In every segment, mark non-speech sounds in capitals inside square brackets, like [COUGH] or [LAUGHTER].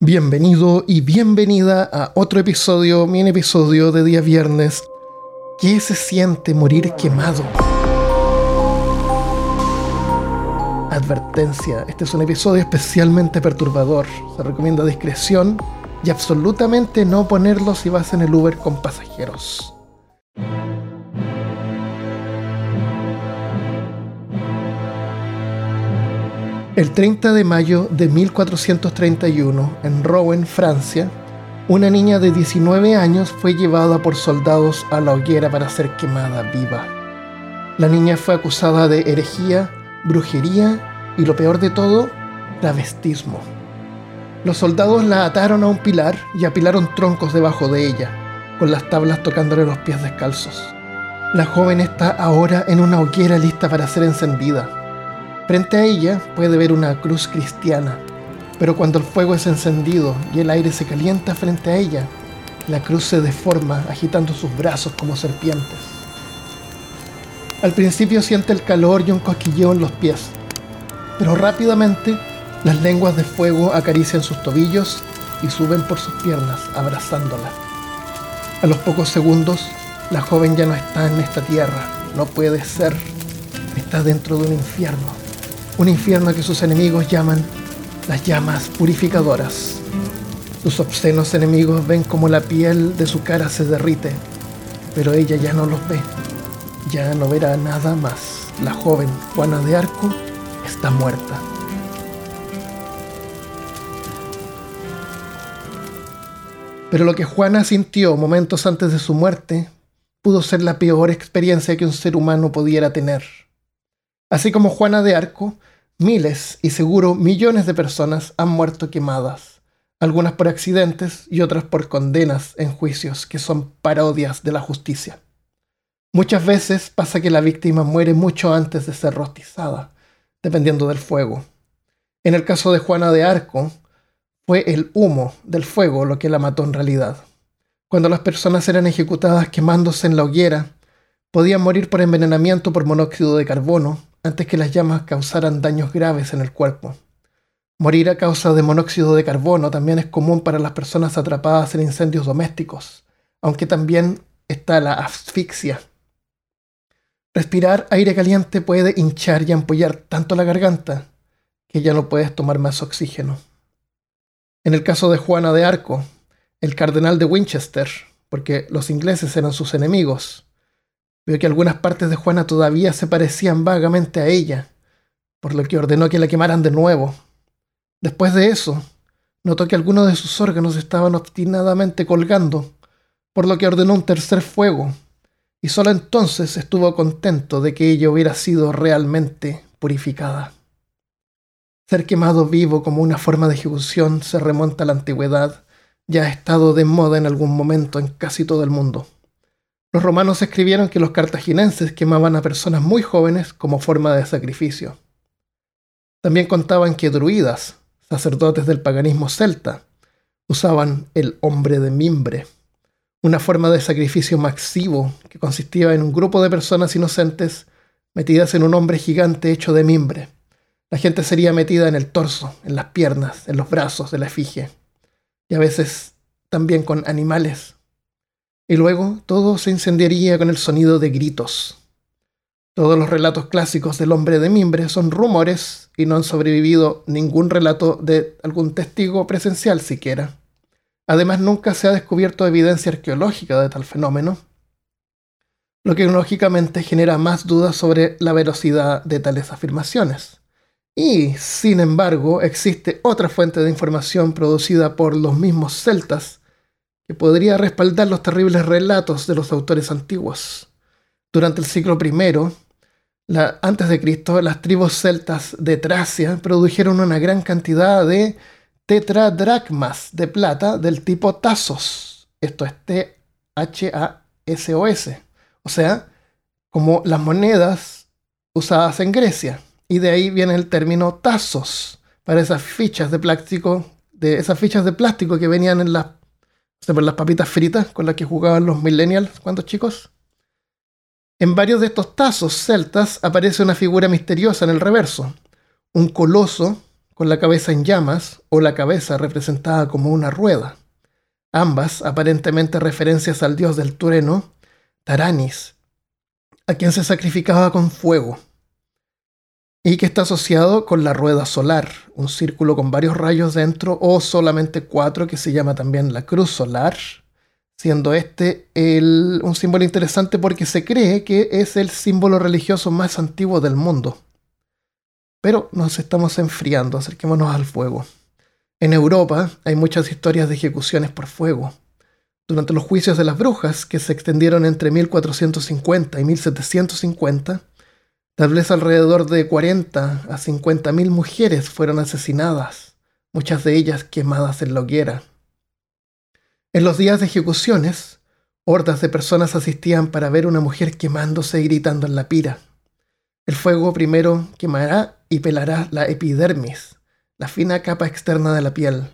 Bienvenido y bienvenida a otro episodio, mini episodio de día viernes. ¿Qué se siente morir quemado? Advertencia, este es un episodio especialmente perturbador. Se recomienda discreción y absolutamente no ponerlo si vas en el Uber con pasajeros. El 30 de mayo de 1431, en Rouen, Francia, una niña de 19 años fue llevada por soldados a la hoguera para ser quemada viva. La niña fue acusada de herejía, brujería y lo peor de todo, travestismo. Los soldados la ataron a un pilar y apilaron troncos debajo de ella, con las tablas tocándole los pies descalzos. La joven está ahora en una hoguera lista para ser encendida. Frente a ella puede ver una cruz cristiana, pero cuando el fuego es encendido y el aire se calienta frente a ella, la cruz se deforma agitando sus brazos como serpientes. Al principio siente el calor y un cosquilleo en los pies, pero rápidamente las lenguas de fuego acarician sus tobillos y suben por sus piernas, abrazándola. A los pocos segundos, la joven ya no está en esta tierra, no puede ser, está dentro de un infierno un infierno que sus enemigos llaman las llamas purificadoras. Sus obscenos enemigos ven como la piel de su cara se derrite, pero ella ya no los ve, ya no verá nada más. La joven Juana de Arco está muerta. Pero lo que Juana sintió momentos antes de su muerte pudo ser la peor experiencia que un ser humano pudiera tener. Así como Juana de Arco, miles y seguro millones de personas han muerto quemadas, algunas por accidentes y otras por condenas en juicios que son parodias de la justicia. Muchas veces pasa que la víctima muere mucho antes de ser rostizada, dependiendo del fuego. En el caso de Juana de Arco, fue el humo del fuego lo que la mató en realidad. Cuando las personas eran ejecutadas quemándose en la hoguera, podían morir por envenenamiento por monóxido de carbono, antes que las llamas causaran daños graves en el cuerpo. Morir a causa de monóxido de carbono también es común para las personas atrapadas en incendios domésticos, aunque también está la asfixia. Respirar aire caliente puede hinchar y ampollar tanto la garganta que ya no puedes tomar más oxígeno. En el caso de Juana de Arco, el cardenal de Winchester, porque los ingleses eran sus enemigos, Vio que algunas partes de Juana todavía se parecían vagamente a ella, por lo que ordenó que la quemaran de nuevo. Después de eso, notó que algunos de sus órganos estaban obstinadamente colgando, por lo que ordenó un tercer fuego, y solo entonces estuvo contento de que ella hubiera sido realmente purificada. Ser quemado vivo como una forma de ejecución se remonta a la antigüedad, ya ha estado de moda en algún momento en casi todo el mundo. Los romanos escribieron que los cartagineses quemaban a personas muy jóvenes como forma de sacrificio. También contaban que druidas, sacerdotes del paganismo celta, usaban el hombre de mimbre, una forma de sacrificio masivo que consistía en un grupo de personas inocentes metidas en un hombre gigante hecho de mimbre. La gente sería metida en el torso, en las piernas, en los brazos de la efigie, y a veces también con animales y luego todo se incendiaría con el sonido de gritos. Todos los relatos clásicos del hombre de mimbre son rumores y no han sobrevivido ningún relato de algún testigo presencial siquiera. Además, nunca se ha descubierto evidencia arqueológica de tal fenómeno, lo que lógicamente genera más dudas sobre la velocidad de tales afirmaciones. Y, sin embargo, existe otra fuente de información producida por los mismos celtas que podría respaldar los terribles relatos de los autores antiguos. Durante el siglo I, antes de Cristo, las tribus celtas de Tracia produjeron una gran cantidad de tetradracmas de plata del tipo Tasos. Esto es T-H-A-S-O-S. O sea, como las monedas usadas en Grecia. Y de ahí viene el término Tasos para esas fichas de plástico, de esas fichas de plástico que venían en las por las papitas fritas con las que jugaban los millennials cuando chicos. En varios de estos tazos celtas aparece una figura misteriosa en el reverso, un coloso con la cabeza en llamas o la cabeza representada como una rueda. Ambas aparentemente referencias al dios del trueno, Taranis, a quien se sacrificaba con fuego, y que está asociado con la rueda solar, un círculo con varios rayos dentro o solamente cuatro que se llama también la cruz solar, siendo este un símbolo interesante porque se cree que es el símbolo religioso más antiguo del mundo. Pero nos estamos enfriando, acerquémonos al fuego. En Europa hay muchas historias de ejecuciones por fuego. Durante los juicios de las brujas, que se extendieron entre 1450 y 1750, tal vez alrededor de 40 a 50 mil mujeres fueron asesinadas, muchas de ellas quemadas en la hoguera. En los días de ejecuciones, hordas de personas asistían para ver una mujer quemándose y gritando en la pira. El fuego primero quemará y pelará la epidermis, la fina capa externa de la piel.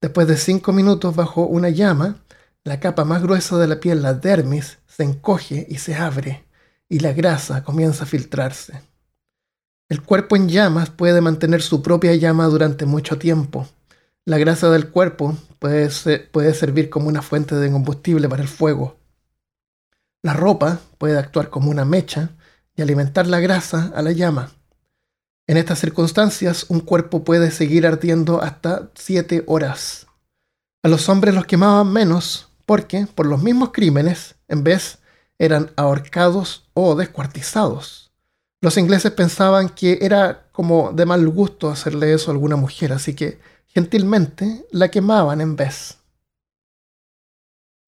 Después de cinco minutos bajo una llama, la capa más gruesa de la piel, la dermis, se encoge y se abre, y la grasa comienza a filtrarse. El cuerpo en llamas puede mantener su propia llama durante mucho tiempo. La grasa del cuerpo puede, servir como una fuente de combustible para el fuego. La ropa puede actuar como una mecha y alimentar la grasa a la llama. En estas circunstancias, un cuerpo puede seguir ardiendo hasta 7 horas. A los hombres los quemaban menos porque, por los mismos crímenes, en vez eran ahorcados o descuartizados. Los ingleses pensaban que era como de mal gusto hacerle eso a alguna mujer, así que gentilmente la quemaban en vez.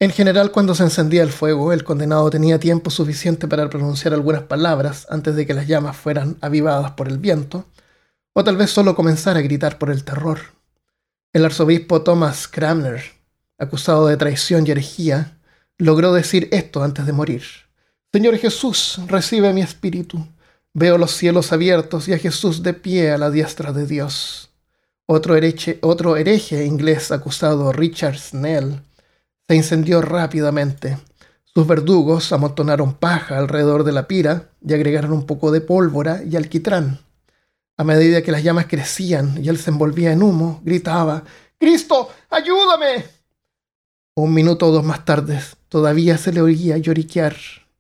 En general, cuando se encendía el fuego, el condenado tenía tiempo suficiente para pronunciar algunas palabras antes de que las llamas fueran avivadas por el viento, o tal vez solo comenzar a gritar por el terror. El arzobispo Thomas Cranmer, acusado de traición y herejía, logró decir esto antes de morir. Señor Jesús, recibe mi espíritu. Veo los cielos abiertos y a Jesús de pie a la diestra de Dios. Otro hereje, otro hereje inglés acusado, Richard Snell, se incendió rápidamente. Sus verdugos amontonaron paja alrededor de la pira y agregaron un poco de pólvora y alquitrán. A medida que las llamas crecían y él se envolvía en humo, gritaba Cristo, ayúdame. Un minuto o dos más tarde, todavía se le oía lloriquear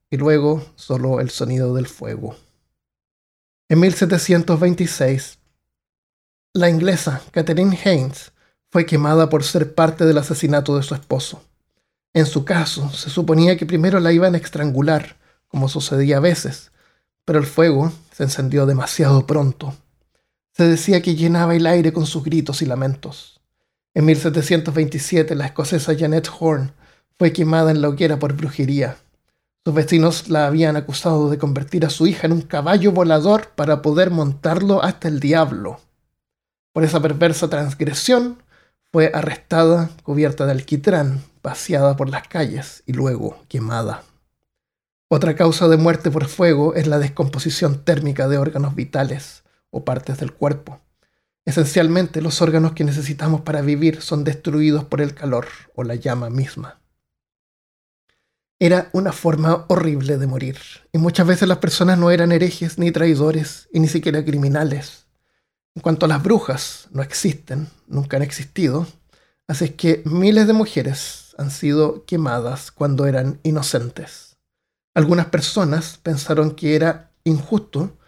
y luego solo el sonido del fuego. En 1726, la inglesa Catherine Haynes fue quemada por ser parte del asesinato de su esposo. En su caso, se suponía que primero la iban a estrangular, como sucedía a veces, pero el fuego se encendió demasiado pronto. Se decía que llenaba el aire con sus gritos y lamentos. En 1727, la escocesa Janet Horn fue quemada en la hoguera por brujería. Sus vecinos la habían acusado de convertir a su hija en un caballo volador para poder montarlo hasta el diablo. Por esa perversa transgresión, fue arrestada, cubierta de alquitrán, paseada por las calles y luego quemada. Otra causa de muerte por fuego es la descomposición térmica de órganos vitales o partes del cuerpo. Esencialmente los órganos que necesitamos para vivir son destruidos por el calor o la llama misma. Era una forma horrible de morir, y muchas veces las personas no eran herejes ni traidores y ni siquiera criminales. En cuanto a las brujas, no existen, nunca han existido, así es que miles de mujeres han sido quemadas cuando eran inocentes. Algunas personas pensaron que era injusto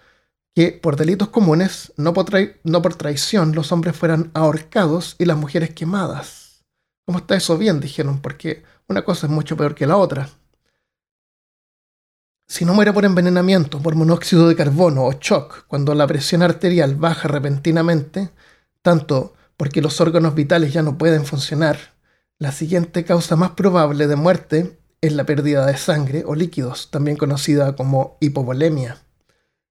que por delitos comunes, no por, traición, los hombres fueran ahorcados y las mujeres quemadas. ¿Cómo está eso bien? Dijeron, porque una cosa es mucho peor que la otra. Si no muere por envenenamiento, por monóxido de carbono o shock, cuando la presión arterial baja repentinamente, tanto porque los órganos vitales ya no pueden funcionar, la siguiente causa más probable de muerte es la pérdida de sangre o líquidos, también conocida como hipovolemia.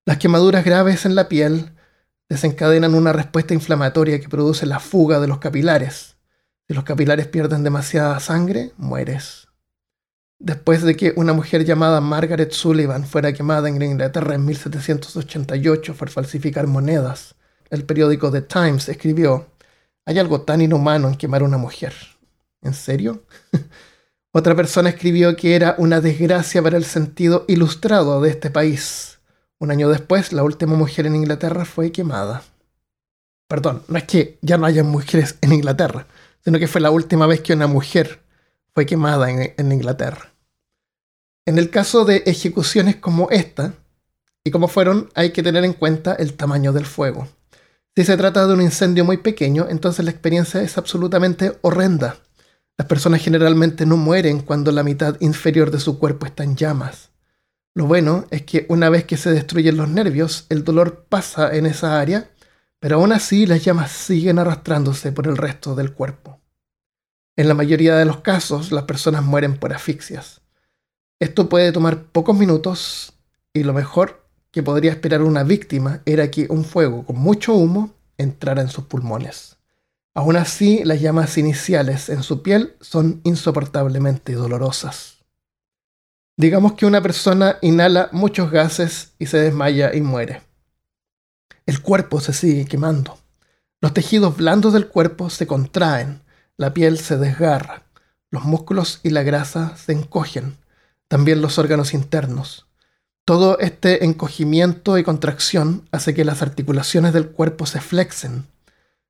Las quemaduras graves en la piel desencadenan una respuesta inflamatoria que produce la fuga de los capilares. Si los capilares pierden demasiada sangre, mueres. Después de que una mujer llamada Margaret Sullivan fuera quemada en Inglaterra en 1788 por falsificar monedas, el periódico The Times escribió, hay algo tan inhumano en quemar a una mujer. ¿En serio? [LAUGHS] Otra persona escribió que era una desgracia para el sentido ilustrado de este país. Un año después, la última mujer en Inglaterra fue quemada. perdón, no es que ya no haya mujeres en Inglaterra, sino que fue la última vez que una mujer fue quemada en, Inglaterra. En el caso de ejecuciones como esta, y como fueron, hay que tener en cuenta el tamaño del fuego. Si se trata de un incendio muy pequeño, entonces la experiencia es absolutamente horrenda. Las personas generalmente no mueren cuando la mitad inferior de su cuerpo está en llamas. Lo bueno es que una vez que se destruyen los nervios, el dolor pasa en esa área, pero aún así las llamas siguen arrastrándose por el resto del cuerpo. En la mayoría de los casos, las personas mueren por asfixias. Esto puede tomar pocos minutos y lo mejor que podría esperar una víctima era que un fuego con mucho humo entrara en sus pulmones. Aún así, las llamas iniciales en su piel son insoportablemente dolorosas. Digamos que una persona inhala muchos gases y se desmaya y muere. El cuerpo se sigue quemando. Los tejidos blandos del cuerpo se contraen, la piel se desgarra, los músculos y la grasa se encogen, también los órganos internos. Todo este encogimiento y contracción hace que las articulaciones del cuerpo se flexen.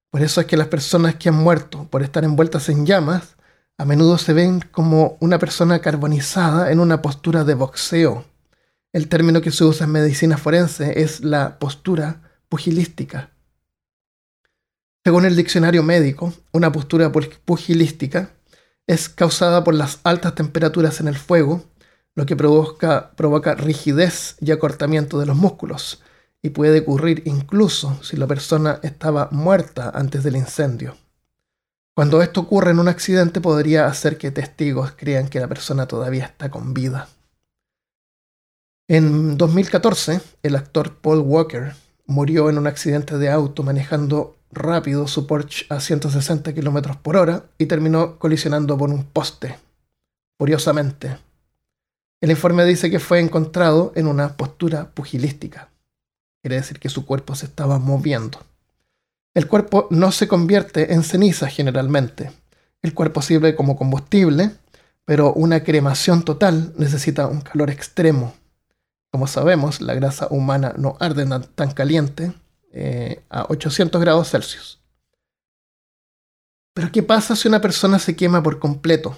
Por eso es que las personas que han muerto por estar envueltas en llamas a menudo se ven como una persona carbonizada en una postura de boxeo. El término que se usa en medicina forense es la postura pugilística. Según el diccionario médico, una postura pugilística es causada por las altas temperaturas en el fuego, lo que provoca, rigidez y acortamiento de los músculos, y puede ocurrir incluso si la persona estaba muerta antes del incendio. Cuando esto ocurre en un accidente podría hacer que testigos crean que la persona todavía está con vida. En 2014, el actor Paul Walker murió en un accidente de auto manejando rápido su Porsche a 160 km por hora y terminó colisionando por un poste. Curiosamente, el informe dice que fue encontrado en una postura pugilística. Quiere decir que su cuerpo se estaba moviendo. El cuerpo no se convierte en ceniza generalmente. El cuerpo sirve como combustible, pero una cremación total necesita un calor extremo. Como sabemos, la grasa humana no arde tan caliente eh, a 800 grados Celsius. Pero ¿qué pasa si una persona se quema por completo,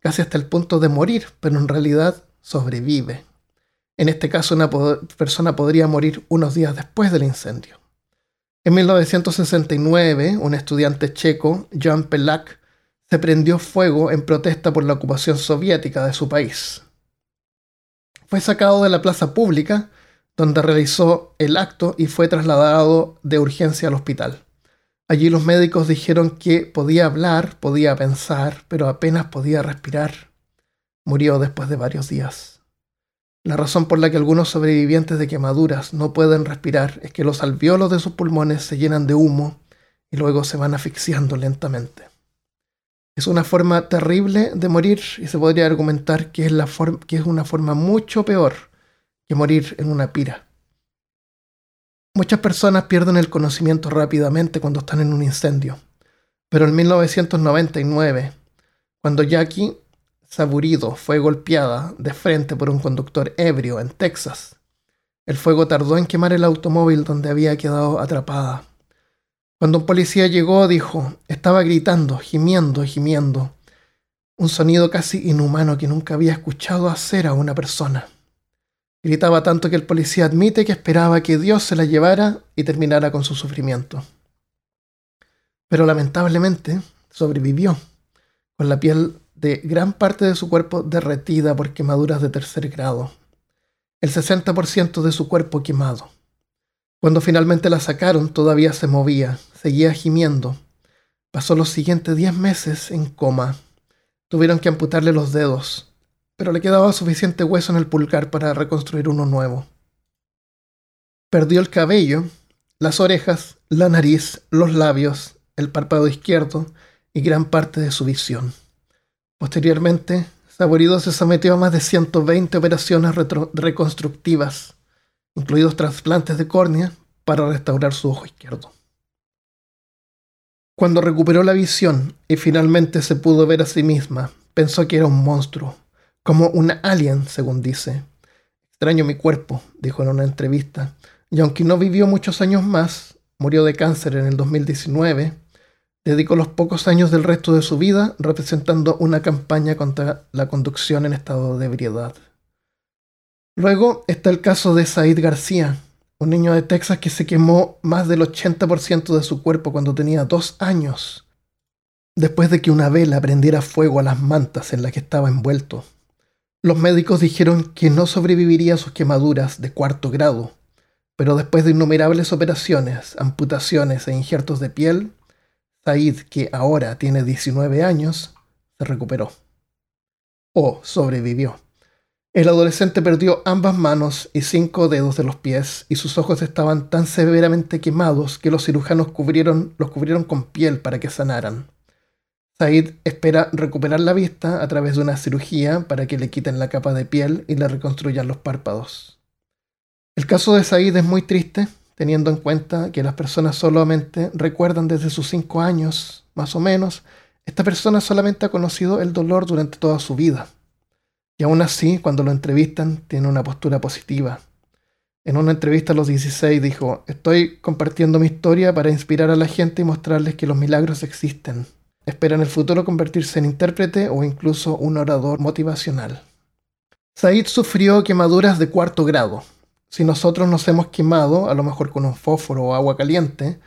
casi hasta el punto de morir, pero en realidad sobrevive? En este caso, una persona podría morir unos días después del incendio. En 1969, un estudiante checo, Jan Pelak, se prendió fuego en protesta por la ocupación soviética de su país. Fue sacado de la plaza pública, donde realizó el acto y fue trasladado de urgencia al hospital. Allí los médicos dijeron que podía hablar, podía pensar, pero apenas podía respirar. Murió después de varios días. La razón por la que algunos sobrevivientes de quemaduras no pueden respirar es que los alveolos de sus pulmones se llenan de humo y luego se van asfixiando lentamente. Es una forma terrible de morir y se podría argumentar que es, una forma mucho peor que morir en una pira. Muchas personas pierden el conocimiento rápidamente cuando están en un incendio, pero en 1999, cuando Jackie Saburido fue golpeada de frente por un conductor ebrio en Texas. El fuego tardó en quemar el automóvil donde había quedado atrapada. Cuando un policía llegó, dijo, estaba gritando, gimiendo, gimiendo. Un sonido casi inhumano que nunca había escuchado hacer a una persona. Gritaba tanto que el policía admite que esperaba que Dios se la llevara y terminara con su sufrimiento. Pero lamentablemente sobrevivió, con la piel de gran parte de su cuerpo derretida por quemaduras de tercer grado, el 60% de su cuerpo quemado. Cuando finalmente la sacaron todavía se movía, seguía gimiendo. Pasó los siguientes 10 meses en coma. Tuvieron que amputarle los dedos, pero le quedaba suficiente hueso en el pulgar para reconstruir uno nuevo. Perdió el cabello, las orejas, la nariz, los labios, el párpado izquierdo y gran parte de su visión. Posteriormente, Saborido se sometió a más de 120 operaciones reconstructivas, incluidos trasplantes de córnea, para restaurar su ojo izquierdo. Cuando recuperó la visión y finalmente se pudo ver a sí misma, pensó que era un monstruo, como un alien, según dice. Extraño mi cuerpo, dijo en una entrevista, y aunque no vivió muchos años más, murió de cáncer en el 2019, dedicó los pocos años del resto de su vida representando una campaña contra la conducción en estado de ebriedad. Luego está el caso de Said García, un niño de Texas que se quemó más del 80% de su cuerpo cuando tenía dos años, después de que una vela prendiera fuego a las mantas en las que estaba envuelto. Los médicos dijeron que no sobreviviría a sus quemaduras de cuarto grado, pero después de innumerables operaciones, amputaciones e injertos de piel, Said, que ahora tiene 19 años, se recuperó. O sobrevivió. El adolescente perdió ambas manos y cinco dedos de los pies y sus ojos estaban tan severamente quemados que los cirujanos cubrieron, los cubrieron con piel para que sanaran. Said espera recuperar la vista a través de una cirugía para que le quiten la capa de piel y le reconstruyan los párpados. El caso de Said es muy triste, teniendo en cuenta que las personas solamente recuerdan desde sus cinco años, más o menos, esta persona solamente ha conocido el dolor durante toda su vida. Y aún así, cuando lo entrevistan, tiene una postura positiva. En una entrevista a los 16 dijo, estoy compartiendo mi historia para inspirar a la gente y mostrarles que los milagros existen. Espera en el futuro convertirse en intérprete o incluso un orador motivacional. Said sufrió quemaduras de cuarto grado. Si nosotros nos hemos quemado, a lo mejor con un fósforo o agua caliente,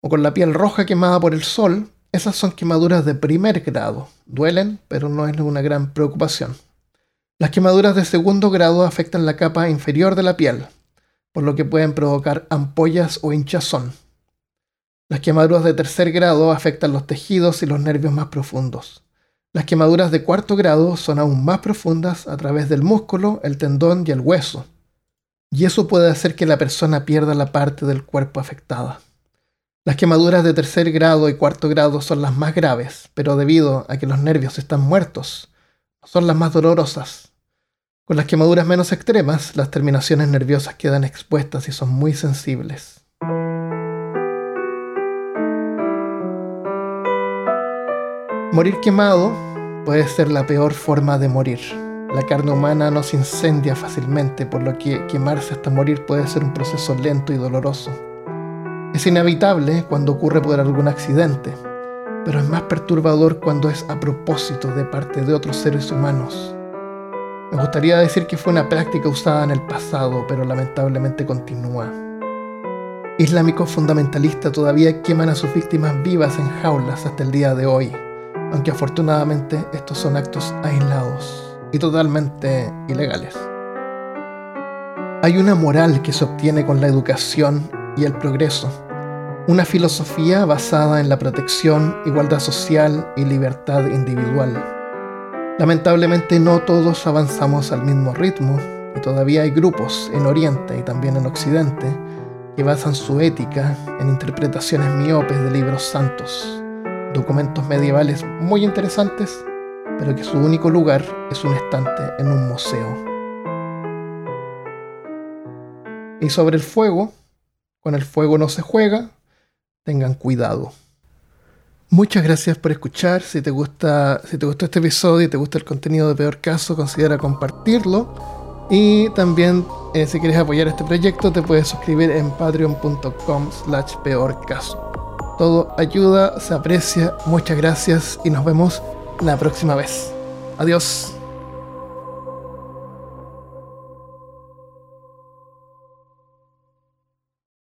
o con la piel roja quemada por el sol, esas son quemaduras de primer grado. Duelen, pero no es una gran preocupación. Las quemaduras de segundo grado afectan la capa inferior de la piel, por lo que pueden provocar ampollas o hinchazón. Las quemaduras de tercer grado afectan los tejidos y los nervios más profundos. Las quemaduras de cuarto grado son aún más profundas a través del músculo, el tendón y el hueso. Y eso puede hacer que la persona pierda la parte del cuerpo afectada. Las quemaduras de tercer grado y cuarto grado son las más graves, pero debido a que los nervios están muertos, son las más dolorosas. Con las quemaduras menos extremas, las terminaciones nerviosas quedan expuestas y son muy sensibles. Morir quemado puede ser la peor forma de morir. La carne humana no se incendia fácilmente, por lo que quemarse hasta morir puede ser un proceso lento y doloroso. Es inevitable cuando ocurre por algún accidente, pero es más perturbador cuando es a propósito de parte de otros seres humanos. Me gustaría decir que fue una práctica usada en el pasado, pero lamentablemente continúa. Islámicos fundamentalistas todavía queman a sus víctimas vivas en jaulas hasta el día de hoy, aunque afortunadamente estos son actos aislados y totalmente ilegales. Hay una moral que se obtiene con la educación y el progreso, una filosofía basada en la protección, igualdad social y libertad individual. Lamentablemente no todos avanzamos al mismo ritmo y todavía hay grupos en Oriente y también en Occidente que basan su ética en interpretaciones miopes de libros santos, documentos medievales muy interesantes, pero que su único lugar es un estante en un museo. Y sobre el fuego, con el fuego no se juega, tengan cuidado. Muchas gracias por escuchar. Si te gusta, si te gustó este episodio y te gusta el contenido de Peor Caso, considera compartirlo. Y también, eh, si quieres apoyar este proyecto, te puedes suscribir en patreon.com slash peor caso. Todo ayuda, se aprecia. Muchas gracias y nos vemos la próxima vez. Adiós.